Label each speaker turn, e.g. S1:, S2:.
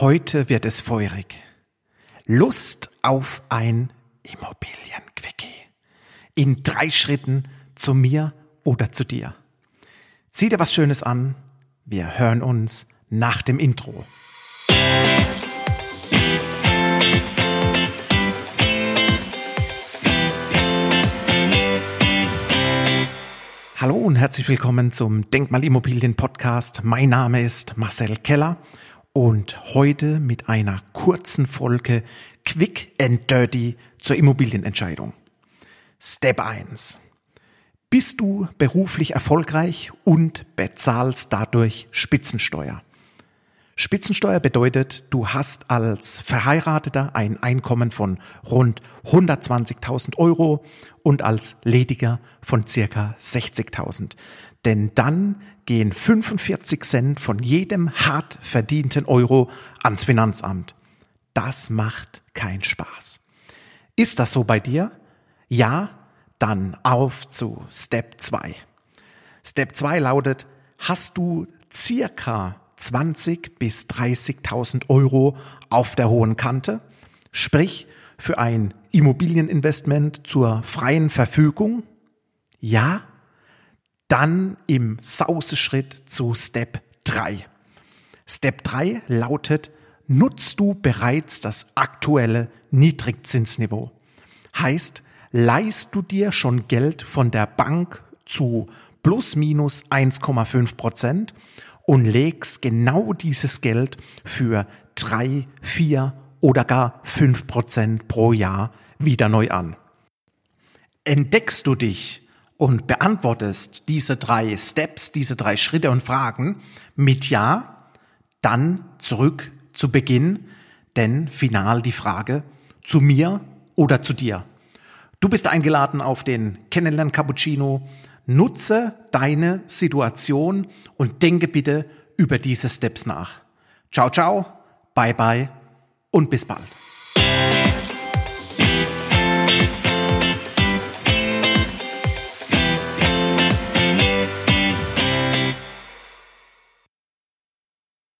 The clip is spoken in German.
S1: Heute wird es feurig. Lust auf ein Immobilienquickie. In drei Schritten zu mir oder zu dir. Zieh dir was Schönes an. Wir hören uns nach dem Intro. Hallo und herzlich willkommen zum Denkmalimmobilien Podcast. Mein Name ist Marcel Keller und heute mit einer kurzen Folge Quick and Dirty zur Immobilienentscheidung. Step 1. Bist du beruflich erfolgreich und bezahlst dadurch Spitzensteuer? Spitzensteuer bedeutet, du hast als Verheirateter ein Einkommen von rund 120.000 Euro und als Lediger von circa 60.000. Denn dann gehen 45 Cent von jedem hart verdienten Euro ans Finanzamt. Das macht keinen Spaß. Ist das so bei dir? Ja, dann auf zu Step 2. Step 2 lautet, hast du circa 20 bis 30.000 Euro auf der hohen Kante, sprich für ein Immobilieninvestment zur freien Verfügung? Ja, dann im Sauseschritt zu Step 3. Step 3 lautet, nutzt du bereits das aktuelle Niedrigzinsniveau? Heißt, leist du dir schon Geld von der Bank zu plus minus 1,5 Prozent und legst genau dieses Geld für drei, vier oder gar fünf Prozent pro Jahr wieder neu an. Entdeckst du dich und beantwortest diese drei Steps, diese drei Schritte und Fragen mit Ja, dann zurück zu Beginn, denn final die Frage zu mir oder zu dir. Du bist eingeladen auf den Kennenlern Cappuccino. Nutze deine Situation und denke bitte über diese Steps nach. Ciao, ciao, bye, bye und bis bald.